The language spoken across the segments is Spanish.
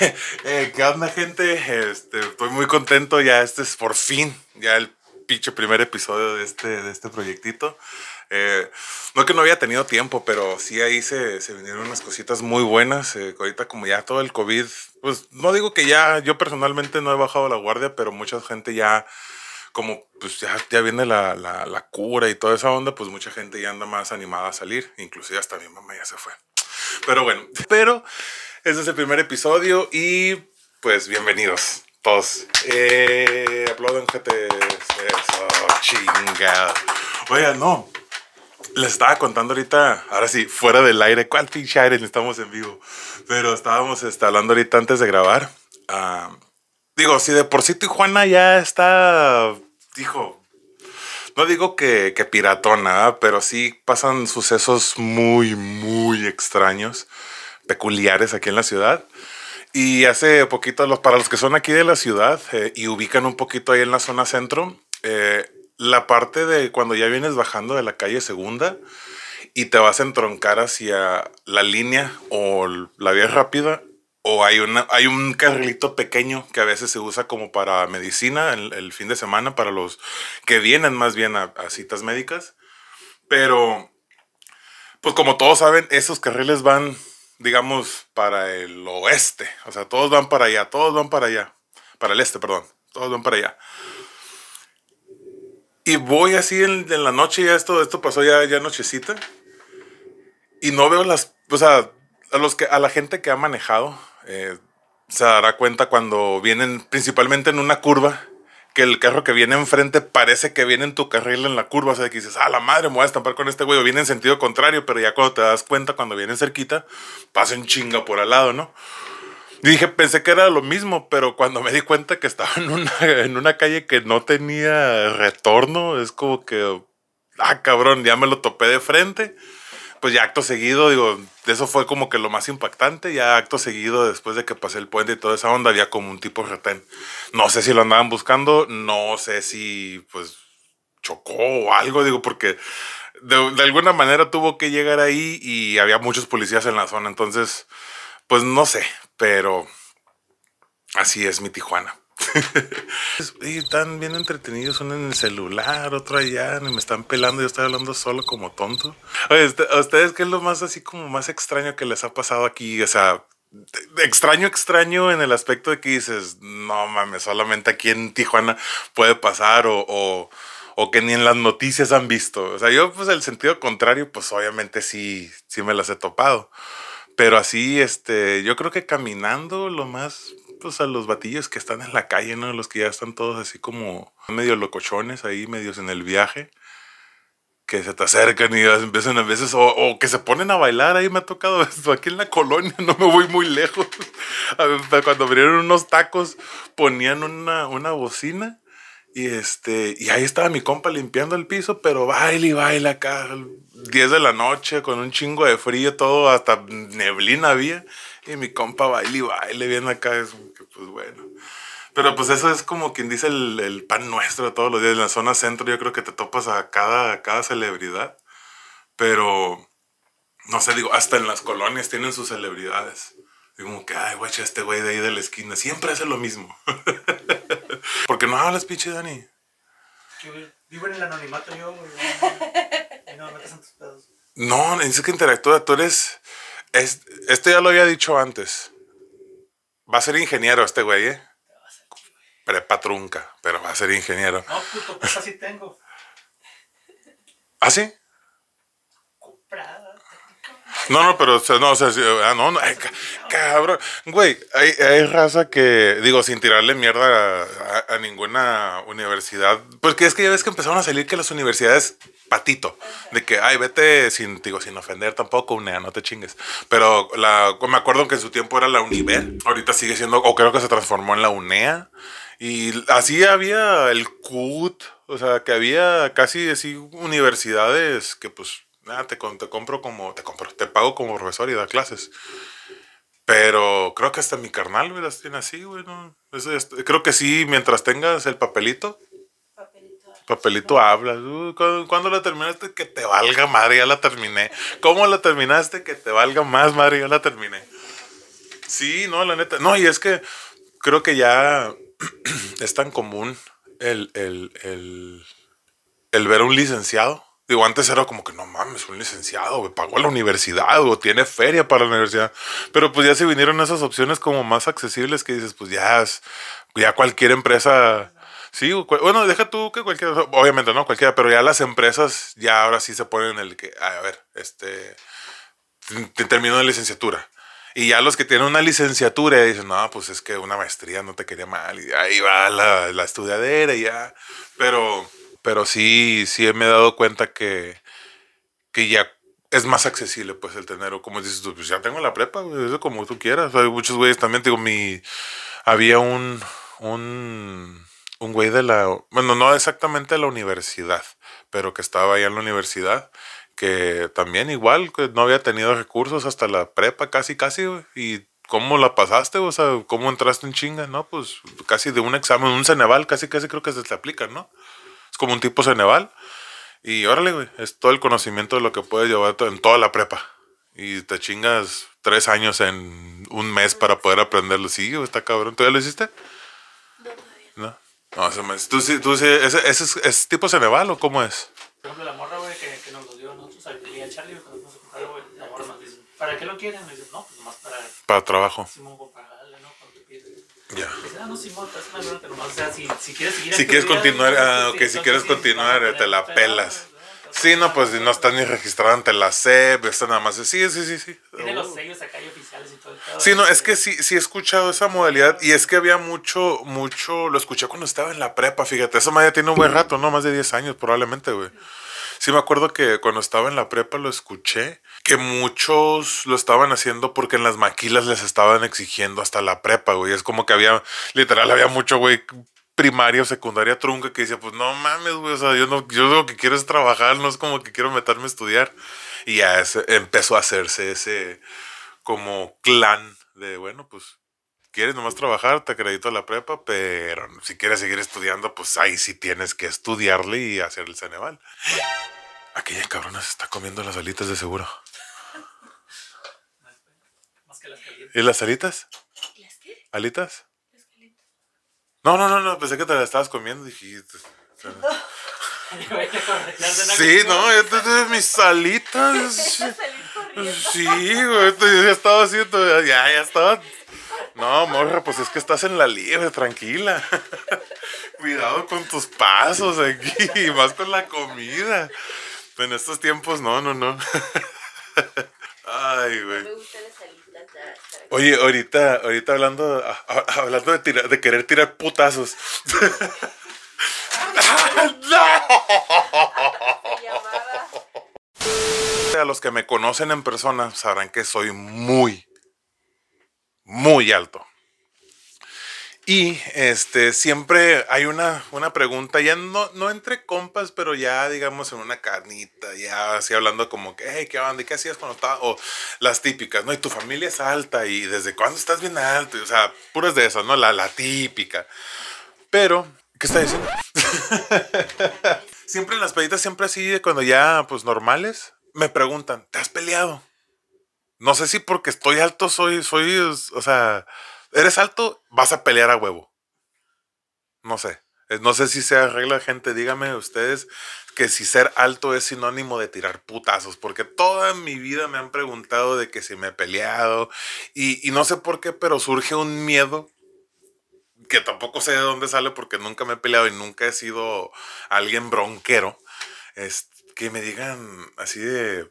Eh, ¿Qué onda, gente? Este, estoy muy contento. Ya este es por fin, ya el pinche primer episodio de este, de este proyectito. Eh, no que no había tenido tiempo, pero sí ahí se, se vinieron unas cositas muy buenas. Eh, ahorita como ya todo el COVID, pues no digo que ya, yo personalmente no he bajado la guardia, pero mucha gente ya, como pues ya, ya viene la, la, la cura y toda esa onda, pues mucha gente ya anda más animada a salir. Inclusive hasta mi mamá ya se fue. Pero bueno, pero este es el primer episodio y pues bienvenidos todos. Eh, aplaudan, gente. Eso, chingado. Oiga, no. Les estaba contando ahorita, ahora sí, fuera del aire. ¿Cuál pinche aire? Estamos en vivo. Pero estábamos este, hablando ahorita antes de grabar. Ah, digo, si de por sí Tijuana ya está, dijo, no digo que, que piratona, pero sí pasan sucesos muy, muy extraños, peculiares aquí en la ciudad. Y hace poquito, los, para los que son aquí de la ciudad eh, y ubican un poquito ahí en la zona centro, eh, la parte de cuando ya vienes bajando de la calle segunda y te vas a entroncar hacia la línea o la vía rápida, o hay, una, hay un carrilito pequeño que a veces se usa como para medicina el, fin de semana, para los que vienen más bien a, a citas médicas. Pero, pues como todos saben, esos carriles van digamos, para el oeste. O sea, todos van para allá, todos van para allá. Para el este, perdón. Todos van para allá. Y voy así en, en la noche, ya esto, esto pasó ya, ya nochecita. Y no veo las, o sea, a, los que, a la gente que ha manejado, eh, se dará cuenta cuando vienen principalmente en una curva que el carro que viene enfrente parece que viene en tu carril en la curva, o sea, que dices, ah, la madre, me voy a estampar con este güey, o viene en sentido contrario, pero ya cuando te das cuenta, cuando viene cerquita, pasa en chinga por al lado, ¿no? Dije, pensé que era lo mismo, pero cuando me di cuenta que estaba en una, en una calle que no tenía retorno, es como que, ah, cabrón, ya me lo topé de frente pues ya acto seguido, digo, eso fue como que lo más impactante. Ya acto seguido, después de que pasé el puente y toda esa onda, había como un tipo retén. No sé si lo andaban buscando, no sé si pues chocó o algo, digo, porque de, de alguna manera tuvo que llegar ahí y había muchos policías en la zona. Entonces, pues no sé, pero así es mi Tijuana. y están bien entretenidos, uno en el celular, otro allá, y me están pelando, yo estoy hablando solo como tonto. Oye, ¿a ustedes qué es lo más así como más extraño que les ha pasado aquí? O sea, extraño, extraño en el aspecto de que dices, no mames, solamente aquí en Tijuana puede pasar o, o, o que ni en las noticias han visto. O sea, yo pues el sentido contrario, pues obviamente sí, sí me las he topado. Pero así, este, yo creo que caminando lo más pues a los batillos que están en la calle, ¿no? Los que ya están todos así como medio locochones ahí, medios en el viaje, que se te acercan y empiezan a veces, o, que se ponen a bailar, ahí me ha tocado esto, aquí en la colonia, no me voy muy lejos. Cuando abrieron unos tacos, ponían una, una bocina. Y este, y ahí estaba mi compa limpiando el piso, pero baila y baila acá, 10 de la noche, con un chingo de frío, todo, hasta neblina había. Y mi compa baile y baile bien acá, es que pues bueno. Pero pues eso es como quien dice el, el, pan nuestro todos los días. En la zona centro yo creo que te topas a cada, cada celebridad. Pero, no sé, digo, hasta en las colonias tienen sus celebridades. Digo como que, ay, guacha, este güey de ahí de la esquina siempre hace lo mismo. Porque no hablas, pinche Dani. Vivo en el anonimato yo, güey. No, no te tus pedos. No, necesito que interactúa. Tú eres es, esto ya lo había dicho antes. Va a ser ingeniero este güey, ¿eh? Prepa trunca, pero va a ser ingeniero. No, puto, pues así tengo. ¿Ah, sí? Comprada. No, no, pero no, o sea, ah, no, no, cabrón. Güey, hay, hay, raza que, digo, sin tirarle mierda a, a, ninguna universidad, porque es que ya ves que empezaron a salir que las universidades patito, de que, ay, vete sin, digo, sin ofender tampoco, UNEA, no te chingues. Pero la, me acuerdo que en su tiempo era la UNIVER, ahorita sigue siendo, o creo que se transformó en la UNEA. Y así había el CUT, o sea, que había casi así universidades que pues, nada, te, te compro como, te compro, te pago como profesor y da clases. Pero creo que hasta mi carnal, güey, las tiene así, güey, ¿no? Eso es, creo que sí, mientras tengas el papelito, Papelito hablas. Uh, ¿cuándo, ¿Cuándo, la terminaste? Que te valga madre, ya la terminé. ¿Cómo la terminaste? Que te valga más madre, ya la terminé. Sí, no, la neta. No, y es que creo que ya es tan común el, el, el, el ver a un licenciado. Digo, antes era como que no mames, un licenciado, güey, pagó la universidad o tiene feria para la universidad. Pero pues ya se vinieron esas opciones como más accesibles que dices, pues ya, ya cualquier empresa. Sí, bueno, deja tú que cualquiera, obviamente no cualquiera, pero ya las empresas ya ahora sí se ponen el que, a ver, este, te terminó de licenciatura. Y ya los que tienen una licenciatura dicen, no, pues es que una maestría no te quería mal. Y ahí va la, la estudiadera y ya. Pero, pero sí, sí me he dado cuenta que, que ya es más accesible, pues, el tener, o como dices tú, pues ya tengo la prepa, güey, eso como tú quieras. Hay muchos güeyes también, digo, mi, había un, un, un güey de la, bueno, no exactamente de la universidad, pero que estaba ahí en la universidad, que también igual, que no había tenido recursos hasta la prepa, casi, casi, güey, y ¿cómo la pasaste? O sea, ¿cómo entraste en chinga? No, pues casi de un examen, un Ceneval, casi, casi creo que se te aplica, ¿no? Es como un tipo Ceneval. Y órale, güey, es todo el conocimiento de lo que puedes llevar en toda la prepa. Y te chingas tres años en un mes para poder aprenderlo. Sí, güey, está cabrón. ¿Tú ya lo hiciste? No, todavía no. No. ¿Tú sí, tú sí, ese, ese es, es tipo Ceneval o cómo es? Por ejemplo, la morra, güey, que, que nos lo dio a nosotros, al día Charlie, cuando a comprarlo, güey, la morra nos dice, ¿para qué lo quieren? Me dice, no, pues nomás para Para trabajo. Como para darle, ¿no? Cuando te pide. Ya. Ah, no, o sea, si, si quieres seguir Si quieres estudiando, continuar, pues, ah, ok, si quieres continuar, a te la pelas. Sí, no, pues no estás ni registrado ante la SEP, está nada más. Sí, sí, sí, sí. Tiene los sellos acá y oficiales y todo el. Sí, no, es que sí, sí he escuchado esa modalidad y es que había mucho, mucho, lo escuché cuando estaba en la prepa, fíjate, eso ya tiene un buen rato, ¿no? Más de 10 años probablemente, güey. Sí me acuerdo que cuando estaba en la prepa lo escuché, que muchos lo estaban haciendo porque en las maquilas les estaban exigiendo hasta la prepa, güey. Es como que había, literal, había mucho, güey, primaria o secundaria trunca que decía, pues no mames, güey, o sea, yo, no, yo lo que quiero es trabajar, no es como que quiero meterme a estudiar. Y ya ese- empezó a hacerse ese como clan de, bueno, pues quieres nomás trabajar, te acredito a la prepa, pero si quieres seguir estudiando, pues ahí sí tienes que estudiarle y hacer el Ceneval. Aquella cabrona se está comiendo las alitas de seguro. Más que las calientes. ¿Y las alitas? ¿Las qué? ¿Alitas? Las. No, no, no, no, pensé que te las estabas comiendo. Dije, sí, no, estas es mis alitas. Sí, güey, ya estaba haciendo, ya, ya estaba. No, morra, pues es que estás en la libre, tranquila. Cuidado con tus pasos aquí, y más con la comida. En estos tiempos, no, no, no. Ay, güey. me gustan las alitas. nada, para que- Oye, ahorita, ahorita hablando, a- a- hablando de, tirar- de querer tirar putazos. llamada. A los que me conocen en persona sabrán que soy muy, muy alto. Y este siempre hay una, una pregunta, ya no, no entre compas, pero ya digamos en una carnita, ya así hablando como que, hey, ¿qué onda? ¿Y ¿Qué hacías cuando estaba? O las típicas, ¿no? Y tu familia es alta, y desde cuándo estás bien alto, o sea, puras de esas, ¿no? La, la típica. Pero, ¿qué está diciendo? siempre en las peditas, siempre así, de cuando ya, pues normales, me preguntan, ¿te has peleado? No sé si porque estoy alto soy, soy, o sea, eres alto, vas a pelear a huevo. No sé. Eh, No sé si sea regla, gente. Dígame ustedes que si ser alto es sinónimo de tirar putazos. Porque toda mi vida me han preguntado de que si me he peleado. Y, y no sé por qué, pero surge un miedo que tampoco sé de dónde sale porque nunca me he peleado y nunca he sido alguien bronquero. Es que me digan así de.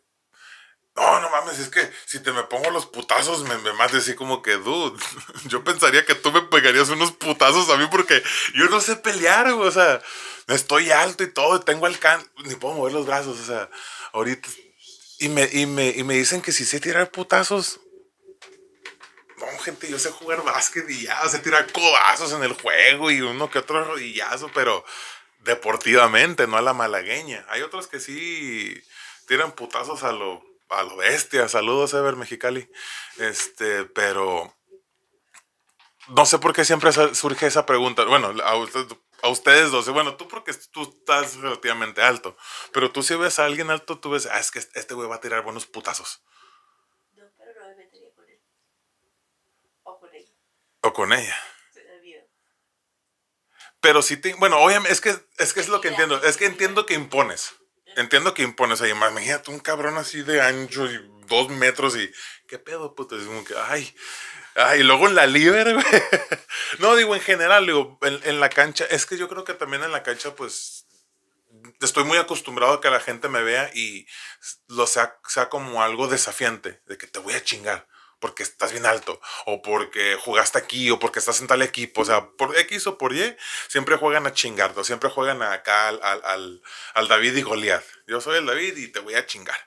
No, no mames, es que si te me pongo los putazos me, me mates así como que, dude, yo pensaría que tú me pegarías unos putazos a mí porque yo no sé pelear, o sea, estoy alto y todo, tengo alcance, ni puedo mover los brazos, o sea, ahorita, y me, y me, y me dicen que si sé tirar putazos, no, gente, yo sé jugar básquet y ya, sé tirar codazos en el juego y uno que otro rodillazo, pero deportivamente, no a la malagueña. Hay otros que sí tiran putazos a lo, a lo bestia. Saludos, Ever Mexicali. Este, pero no sé por qué siempre surge esa pregunta. Bueno, a, usted- a ustedes dos. Bueno, tú porque tú estás relativamente alto. Pero tú si ves a alguien alto, tú ves, ah, es que este güey va a tirar buenos putazos. No, pero no me metería con él. con ella. Debido. Pero sí te, bueno, obviamente, es que, es que es lo que entiendo, es que entiendo que impones. Entiendo que impones ahí, imagínate un cabrón así de ancho y dos metros y, ¿qué pedo, puto? Es como que, ay, ay, y luego en la libre. No, digo, en general, digo, en, en la cancha, es que yo creo que también en la cancha, pues, estoy muy acostumbrado a que la gente me vea y lo sea, sea como algo desafiante, de que te voy a chingar porque estás bien alto, o porque jugaste aquí, o porque estás en tal equipo, o sea, por X o por Y, siempre juegan a chingarte, o siempre juegan acá al, al, al, al David y Goliat. Yo soy el David y te voy a chingar.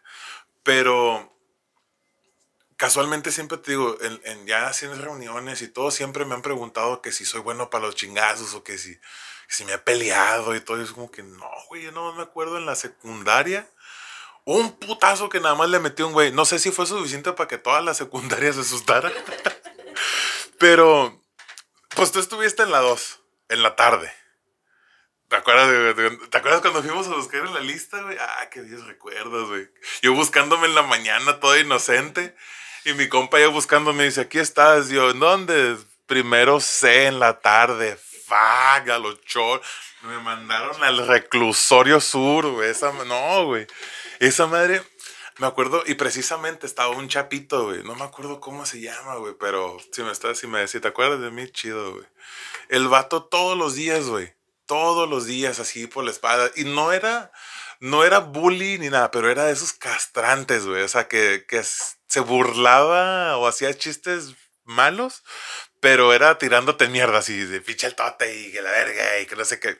Pero casualmente siempre te digo, en, en ya haciendo reuniones y todo, siempre me han preguntado que si soy bueno para los chingazos o que si, si me he peleado y todo. Y es como que no, güey, yo no me acuerdo en la secundaria. Un putazo que nada más le metió un güey. No sé si fue suficiente para que toda la secundaria se asustara. Pero, pues tú estuviste en la 2, en la tarde. ¿Te acuerdas, ¿Te acuerdas cuando fuimos a buscar en la lista, güey? Ah, qué Dios recuerdas, güey. Yo buscándome en la mañana, todo inocente. Y mi compa ya buscándome dice, aquí estás. Yo, ¿en dónde? Primero C en la tarde. Fuck, chor. Me mandaron al reclusorio sur, güey. Esa, no, güey. Esa madre, me acuerdo, y precisamente estaba un chapito, güey. No me acuerdo cómo se llama, güey. Pero si me estás, si me si te acuerdas de mí, chido, güey. El vato todos los días, güey. Todos los días así por la espada. Y no era, no era bully ni nada, pero era de esos castrantes, güey. O sea, que, que se burlaba o hacía chistes malos, pero era tirándote mierda así, de pinche el tote y que la verga y que no sé qué.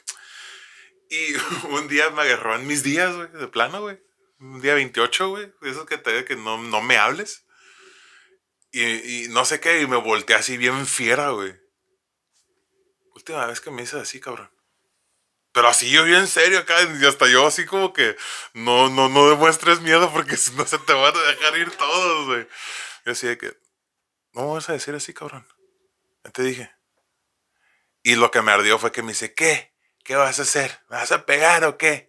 Y un día me agarró en mis días, güey, de plano, güey. Un día 28, güey. de Esos que te que no, no me hables. Y, y no sé qué, y me volteé así bien fiera, güey. Última vez que me hice así, cabrón. Pero así yo bien serio acá, y hasta yo así como que no, no, no demuestres miedo porque si no se te van a dejar ir todos, güey. Yo así de que, no vas a decir así, cabrón. Ya te dije. Y lo que me ardió fue que me dice, ¿qué? ¿Qué vas a hacer? ¿Me vas a pegar o qué?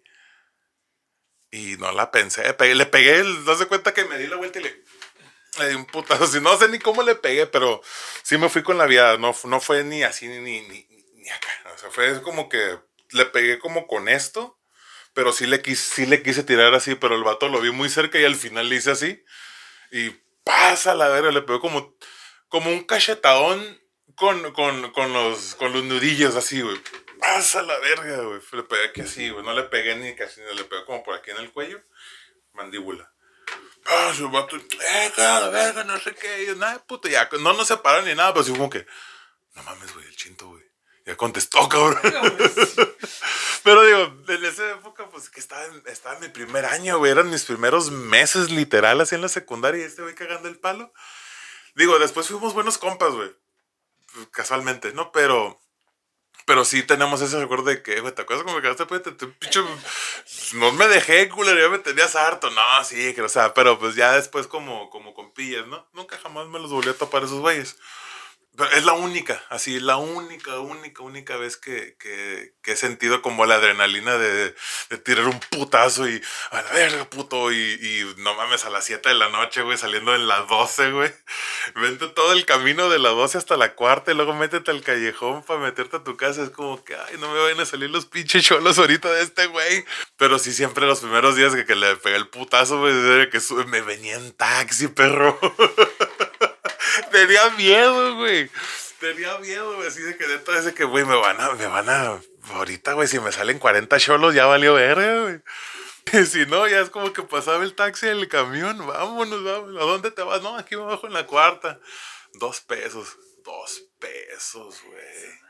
Y no la pensé, pegué- le pegué, no se cuenta que me di la vuelta y le, le di un putazo. así, no sé ni cómo le pegué, pero sí me fui con la vida. No, no fue ni así ni, ni, ni acá. O sea, fue como que le pegué como con esto, pero sí le, quise, sí le quise tirar así, pero el vato lo vi muy cerca y al final le hice así. Y pasa la verga, le pegó como, como un cachetadón con, con, con, los, con los nudillos así, güey. Pasa la verga, güey. Le pegué aquí así, güey. No le pegué ni casi, le pegué como por aquí en el cuello. Mandíbula. Ah, su vato, eh, cara, verga, no sé qué. Yo, nada, puto, ya. No nos separaron ni nada, pero sí como que, no mames, güey, el chinto, güey. Ya contestó, cabrón. Pero digo, en esa época, pues que estaba en, estaba en mi primer año, güey. Eran mis primeros meses literal así en la secundaria y este güey cagando el palo. Digo, después fuimos buenos compas, güey. Casualmente, ¿no? Pero. Pero sí tenemos ese recuerdo de que, güey, ¿te acuerdas cómo me cagaste? Pues, te, no me dejé, culero, ya me tenías harto. No, sí, que, o sea, pero pues ya después como, como compillas, ¿no? Nunca jamás me los volví a topar esos güeyes. Pero es la única, así, la única, única, única vez que, que, que he sentido como la adrenalina de, de tirar un putazo y a la verga, puto, y, y no mames, a las 7 de la noche, güey, saliendo en las 12, güey. Vente todo el camino de la 12 hasta la cuarta y luego métete al callejón para meterte a tu casa. Es como que, ay, no me vayan a salir los pinches cholos ahorita de este güey. Pero sí, siempre los primeros días que, que le pegué el putazo, güey, que me venía en taxi, perro. Tenía miedo, güey. Tenía miedo, güey. Así de que de ese que, güey, me van a, me van a. Ahorita, güey, si me salen 40 cholos, ya valió verga, güey. Si no, ya es como que pasaba el taxi, el camión, vámonos, vámonos. ¿A dónde te vas? No, aquí me bajo en la cuarta. Dos pesos. Dos pesos, güey.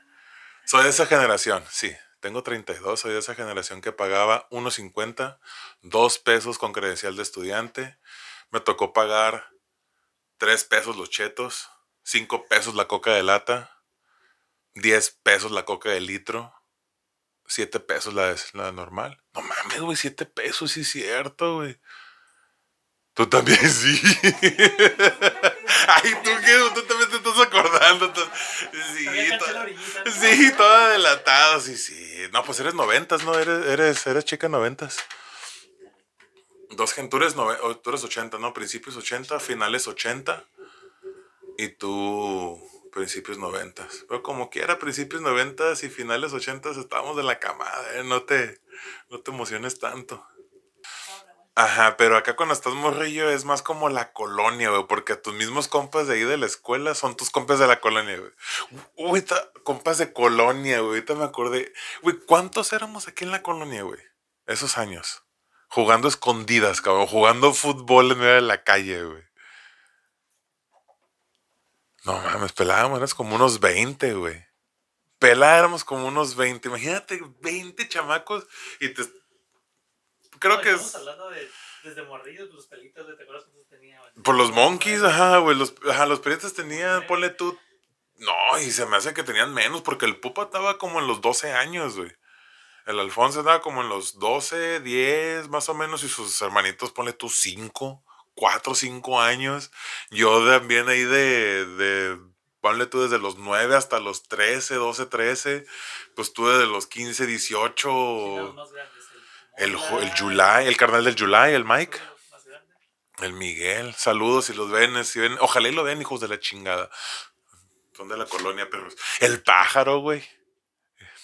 Soy de esa generación, sí. Tengo 32, soy de esa generación que pagaba 1.50, dos pesos con credencial de estudiante. Me tocó pagar 3 pesos los chetos, 5 pesos la coca de lata, 10 pesos la coca de litro, 7 pesos la, la normal. No mames, güey, 7 pesos, sí es cierto, güey. Tú también sí. Ay, tú qué, tú también te estás acordando. Sí, Todavía to- caché la orillita, ¿no? sí, toda delatada, sí, sí. No, pues eres noventas, ¿no? Eres, eres, eres chica noventas. Dos gen- tú eres, nove- o tú eres 80, ¿no? Principios 80, finales 80. Y tú Principios noventas. Pero como quiera, principios noventas y finales ochentas estábamos en la camada, ¿eh? No te, no te emociones tanto. Ajá, pero acá cuando estás morrillo es más como la colonia, güey, porque tus mismos compas de ahí de la escuela son tus compas de la colonia, güey. Uy, compas de colonia, güey, ahorita me acordé. Güey, ¿cuántos éramos aquí en la colonia, güey? Esos años. Jugando escondidas, cabrón, jugando fútbol en medio de la calle, güey. No mames, pelábamos, eras como unos 20, güey. Pelá éramos como unos 20. Imagínate, 20 chamacos y te... Creo No, que estamos es... hablando de desde morrillos, los pelitos, ¿te acuerdas cuántos tenía? güey? Por los monkeys, ajá, güey. Los, ajá, los periodistas tenían, ponle tú. No, y se me hace que tenían menos, porque el Pupa estaba como en los 12 años, güey. El Alfonso estaba como en los 12, 10, más o menos, y sus hermanitos, ponle tú 5, 4, 5 años. Yo también ahí de, de, ponle tú desde los 9 hasta los 13, 12, 13. Pues tú desde los 15, 18. Sí, los más grandes, El, el July, el carnal del July, el Mike. El Miguel, saludos si los ven, si ven, ojalá y lo ven, hijos de la chingada. Son de la colonia, perros. El pájaro, güey.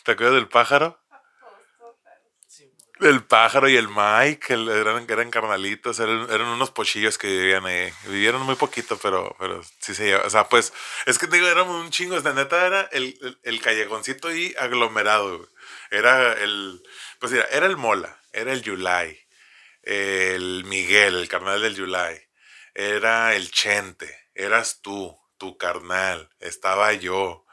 ¿Te acuerdas del pájaro? El pájaro y el Mike, eran, eran carnalitos, eran, unos pochillos que vivían ahí. Vivieron muy poquito, pero, pero sí se lleva. O sea, pues, es que te digo, éramos un chingo. De neta era el, el, callejoncito ahí aglomerado. Era el, pues mira, era el Mola, era el Yulai, el Miguel, el carnal del Yulai, era el Chente, eras tú, tu carnal, estaba yo,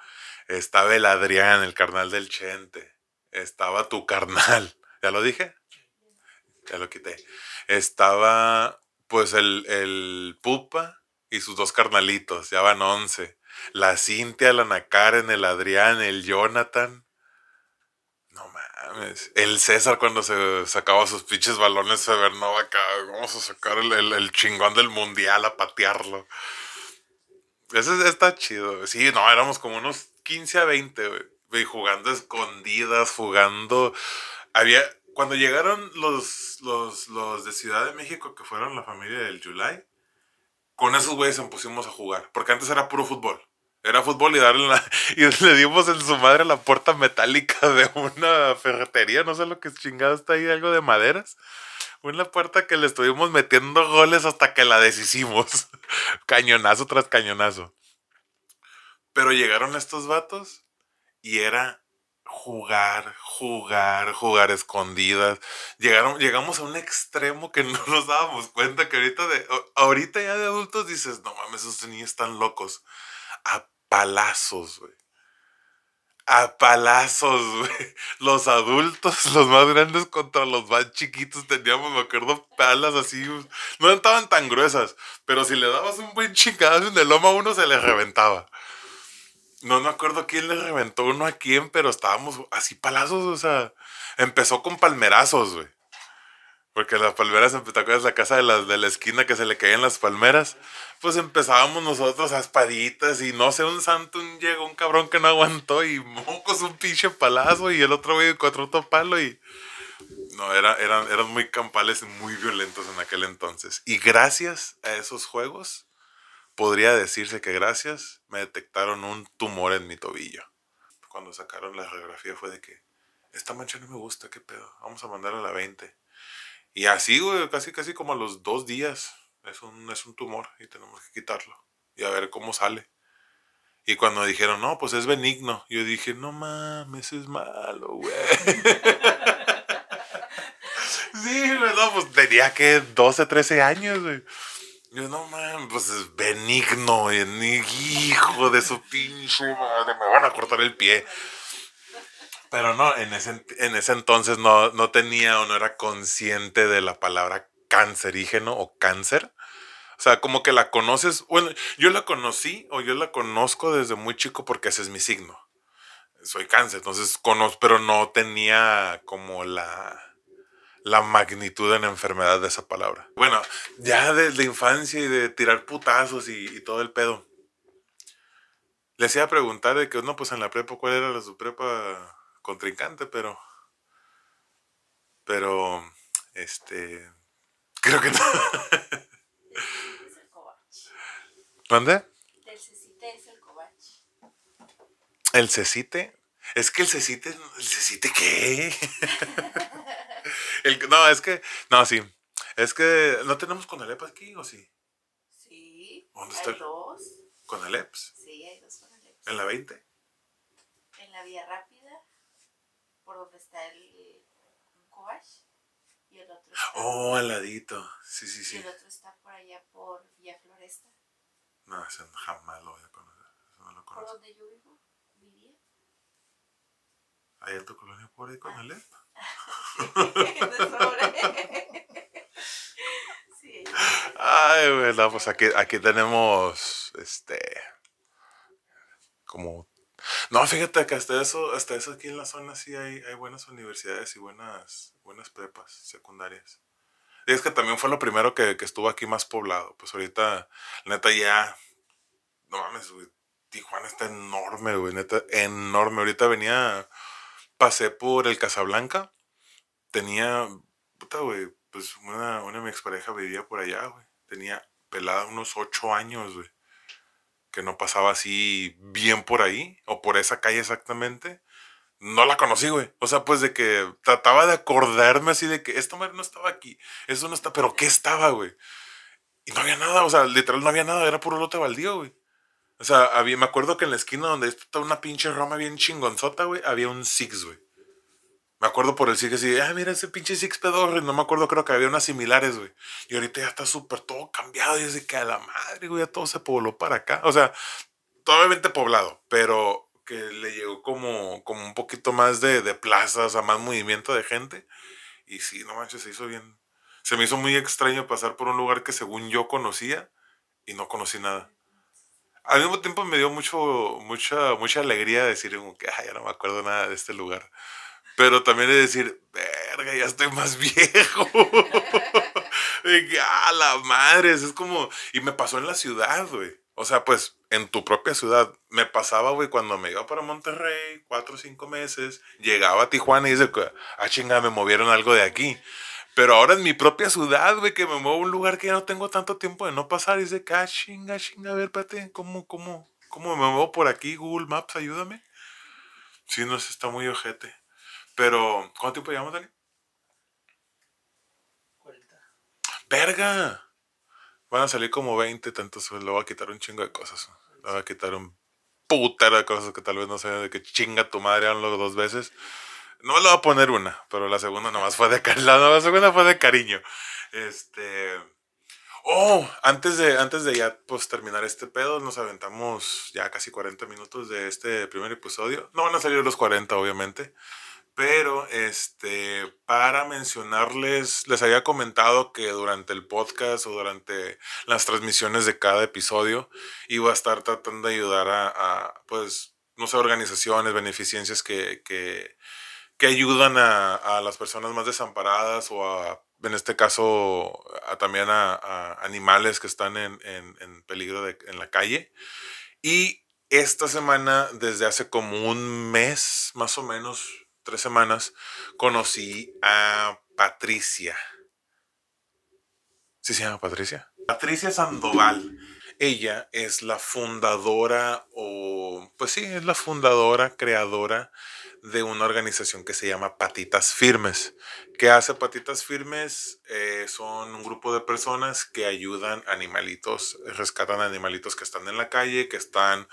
estaba el Adrián, el carnal del Chente, estaba tu carnal, ¿ya lo dije? Ya lo quité. Estaba, pues, el, el Pupa y sus dos carnalitos, ya van once. La Cintia, la Ana Karen, el Adrián, el Jonathan. No mames. El César cuando se sacaba sus pinches balones Severnova acá. Vamos a sacar el, el- chingón del mundial a patearlo. Ese es- está chido. Sí, no, éramos como unos 15 a 20, güey. Jugando escondidas, jugando. Había. Cuando llegaron los, los, los de Ciudad de México, que fueron la familia del July, con esos güeyes nos pusimos a jugar. Porque antes era puro fútbol. Era fútbol y darle la- y le dimos en su madre la puerta metálica de una ferretería, no sé lo que es chingado está ahí, algo de maderas. Una puerta que le estuvimos metiendo goles hasta que la deshicimos. cañonazo tras cañonazo. Pero llegaron estos vatos y era jugar, jugar, jugar escondidas. Llegaron, llegamos a un extremo que no nos dábamos cuenta que ahorita de, ahorita ya de adultos dices, no mames, esos niños están locos. A palazos, güey. A palazos, güey. Los adultos, los más grandes contra los más chiquitos, teníamos, me acuerdo, palas así. No estaban tan gruesas, pero si le dabas un buen chingadazo en el lomo a uno, se le reventaba. No me acuerdo quién le reventó uno a quién, pero estábamos así palazos, o sea, empezó con palmerazos, güey. Porque las palmeras, ¿te acuerdas la casa de la, de la esquina que se le caían las palmeras? Pues empezábamos nosotros a espaditas y no sé, un santo, un llegó un cabrón que no aguantó y mocos un pinche palazo y el otro güey con otro palo y... No, era, eran, eran muy campales y muy violentos en aquel entonces. Y gracias a esos juegos, podría decirse que gracias me detectaron un tumor en mi tobillo. Cuando sacaron la radiografía fue de que esta mancha no me gusta, qué pedo, vamos a mandarla a la 20. Y así, güey, casi, casi como a los dos días. Es un, es un tumor y tenemos que quitarlo. Y a ver cómo sale. Y cuando dijeron, no, pues es benigno. Yo dije, no mames, es malo, güey. sí, no, pues tenía que 12, 13 años, güey. Yo, no mames, pues es benigno. Hijo de su pinche madre, me van a cortar el pie. Pero no, en ese, en ese entonces no, no tenía o no era consciente de la palabra cancerígeno o cáncer. O sea, como que la conoces. Bueno, yo la conocí o yo la conozco desde muy chico porque ese es mi signo. Soy cáncer, entonces conozco, pero no tenía como la, la magnitud en enfermedad de esa palabra. Bueno, ya desde infancia y de tirar putazos y, y todo el pedo. Les iba a preguntar de que, no, pues en la prepa, ¿cuál era la su prepa contrincante? Pero. Pero. Este. Creo que no. El. ¿Dónde? Del cecite es el cobach. El cecite. Es que el cecite, ¿el cecite qué? El- no, es que, no, sí. Es que no tenemos Conalep aquí, ¿o sí? Sí, ¿Dónde hay está? dos. Conaleps. Sí, hay dos Conaleps. En la 20. En la vía rápida, por donde está el Cobach, y el otro está, Oh, al ladito. Sí, sí, y sí. el otro está por allá por Villa Floresta, No, ese jamás lo voy a conocer. Eso no lo por donde yo vivo, vivía. ¿Hay tu colonia por ahí? De sobre. Ay, no, pues aquí, aquí tenemos, este, como, no, fíjate que hasta eso, hasta eso aquí en la zona sí hay, hay buenas universidades y buenas, buenas prepas secundarias. Y es que también fue lo primero que, que estuvo aquí más poblado. Pues ahorita, neta, ya, no mames, güey, Tijuana está enorme, güey, neta, enorme. Ahorita venía, pasé por el Casablanca, tenía, puta, güey, pues una, una de mi expareja vivía por allá, güey. Tenía pelada unos ocho años, güey. Que no pasaba así bien por ahí, o por esa calle exactamente. No la conocí, güey. O sea, pues de que trataba de acordarme así de que esta madre no estaba aquí. Eso no está, pero ¿qué estaba, güey? Y no había nada, o sea, literal no había nada, era puro lote baldío, güey. O sea, había, me acuerdo que en la esquina donde está una pinche Roma bien chingonzota, güey, había un Six, güey. Me acuerdo por el Six así, ah, mira ese pinche Six pedorro. No me acuerdo, creo que había unas similares, güey. Y ahorita ya está súper todo cambiado. Y de que a la madre, güey, ya todo se pobló para acá. O sea, todavía poblado, pero que le llegó como, como un poquito más de, de plazas, a más movimiento de gente. Y sí, no manches, se hizo bien. Se me hizo muy extraño pasar por un lugar que según yo conocía y no conocí nada. Al mismo tiempo me dio mucho, mucha, mucha alegría decir como que "Ay, ya no me acuerdo nada de este lugar. Pero también de decir, verga, ya estoy más viejo. de que, ah, la madre, es como... Y me pasó en la ciudad, güey. O sea, pues, en tu propia ciudad. Me pasaba, güey, cuando me iba para Monterrey, cuatro o cinco meses, llegaba a Tijuana y dice, ah, chinga, me movieron algo de aquí. Pero ahora en mi propia ciudad, güey, que me muevo a un lugar que ya no tengo tanto tiempo de no pasar, y dice, ah, chinga, chinga, a ver, espérate, ¿cómo, cómo, cómo me muevo por aquí? Google Maps, ayúdame. Sí, no está muy ojete. Pero, ¿cuánto tiempo llevamos, Dani? 40. ¡Verga! Van a salir como 20, tantos. Le voy a quitar un chingo de cosas. Le voy a quitar un putero de cosas que tal vez no sé de que chinga tu madre hablo dos veces. No le voy a poner una, pero la segunda nomás fue de. La segunda fue de cariño. Este. Oh, antes de, antes de ya pues terminar este pedo, nos aventamos ya casi 40 minutos de este primer episodio. No van a salir los 40, obviamente. Pero, este, para mencionarles, les había comentado que durante el podcast o durante las transmisiones de cada episodio iba a estar tratando de ayudar a, a, pues, no sé, organizaciones, beneficencias que, que, que ayudan a, a, las personas más desamparadas o a, en este caso, a, también a, animales que están en, en, en peligro de, en la calle. Y esta semana, desde hace como un mes, más o menos, tres semanas, conocí a Patricia. ¿Sí se llama Patricia? Patricia Sandoval. Ella es la fundadora, o pues sí, es la fundadora, creadora de una organización que se llama Patitas Firmes. ¿Qué hace Patitas Firmes? Eh, son un grupo de personas que ayudan animalitos, rescatan animalitos que están en la calle, que están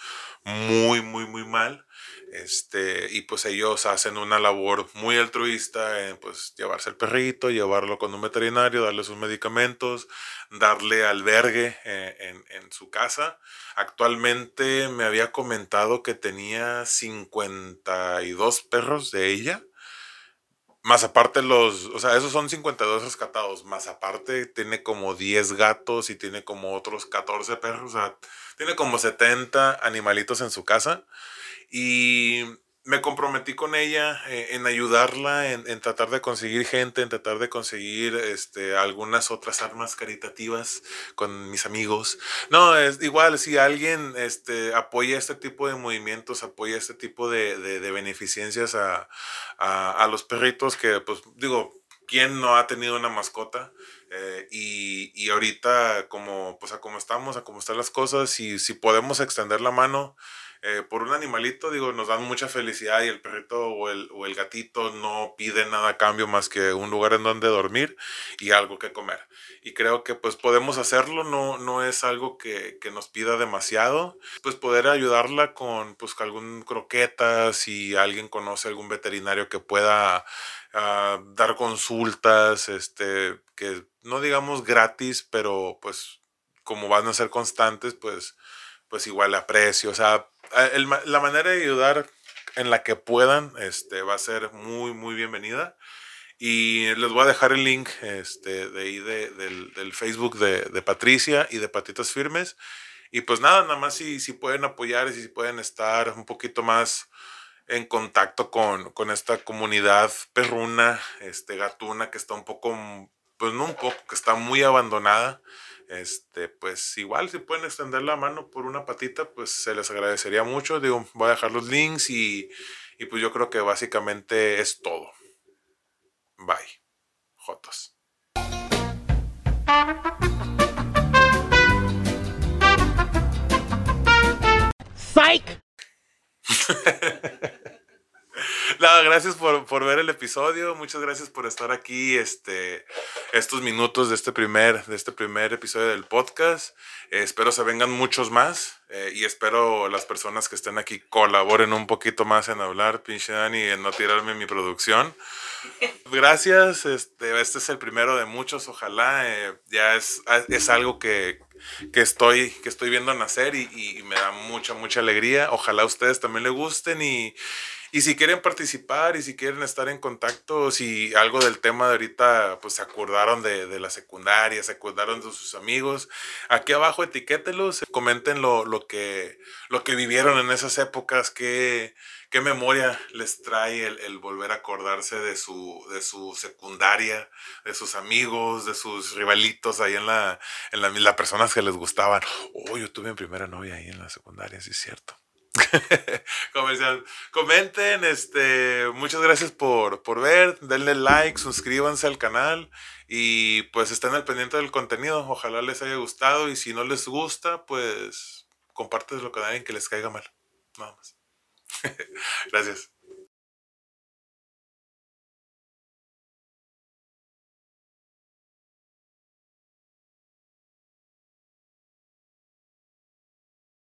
muy, muy, muy mal. Este, y pues ellos hacen una labor muy altruista en pues llevarse el perrito, llevarlo con un veterinario, darle sus medicamentos, darle albergue eh, en, en, su casa. Actualmente me había comentado que tenía 52 perros de ella. Más aparte los, o sea, esos son 52 rescatados. Más aparte tiene como 10 gatos y tiene como otros 14 perros. O sea, tiene como 70 animalitos en su casa. Y me comprometí con ella eh, en ayudarla, en, en, tratar de conseguir gente, en tratar de conseguir este, algunas otras armas caritativas con mis amigos. No, es igual, si alguien este, apoya este tipo de movimientos, apoya este tipo de, de, de beneficencias a, a, a, los perritos que, pues digo, ¿quién no ha tenido una mascota? Eh, y, y, ahorita, como, pues, a cómo estamos, a cómo están las cosas, y si podemos extender la mano, eh, por un animalito, digo, nos dan mucha felicidad y el perrito o el, o el gatito no pide nada a cambio más que un lugar en donde dormir y algo que comer. Y creo que pues podemos hacerlo, no, no es algo que, que nos pida demasiado, pues poder ayudarla con pues algún croqueta, si alguien conoce algún veterinario que pueda ah, dar consultas, este, que no digamos gratis, pero pues como van a ser constantes, pues pues igual aprecio, o sea, la manera de ayudar en la que puedan este, va a ser muy, muy bienvenida. Y les voy a dejar el link este, de ahí del, del, Facebook de, de, Patricia y de Patitas Firmes. Y pues nada, nada más si, si pueden apoyar y si pueden estar un poquito más en contacto con, con esta comunidad perruna, este, gatuna, que está un poco, pues no un poco, que está muy abandonada este, pues igual si pueden extender la mano por una patita, pues se les agradecería mucho. Digo, voy a dejar los links y, y pues yo creo que básicamente es todo. Bye. Jotos. Psych. Nada, gracias por, por, ver el episodio. Muchas gracias por estar aquí este, estos minutos de este primer, de este primer episodio del podcast. Eh, espero se vengan muchos más eh, y espero las personas que estén aquí colaboren un poquito más en hablar, pinche Dani, en no tirarme mi producción. Gracias, este, este es el primero de muchos, ojalá. Eh, ya es, es algo que, que estoy, que estoy viendo nacer y, y, me da mucha, mucha alegría. Ojalá a ustedes también les gusten y, y si quieren participar y si quieren estar en contacto, si algo del tema de ahorita, pues se acordaron de, de la secundaria, se acordaron de sus amigos, aquí abajo etiquételos, comenten lo, lo, que, lo que vivieron en esas épocas, qué, qué memoria les trae el, el, volver a acordarse de su, de su secundaria, de sus amigos, de sus rivalitos ahí en la, en la, las personas que les gustaban. Oh, yo tuve mi primera novia ahí en la secundaria, sí es cierto. Comercial. Comenten, este, muchas gracias por, por ver, denle like, suscríbanse al canal y pues estén al pendiente del contenido. Ojalá les haya gustado y si no les gusta, pues compárteslo con alguien que les caiga mal. Nada más. gracias.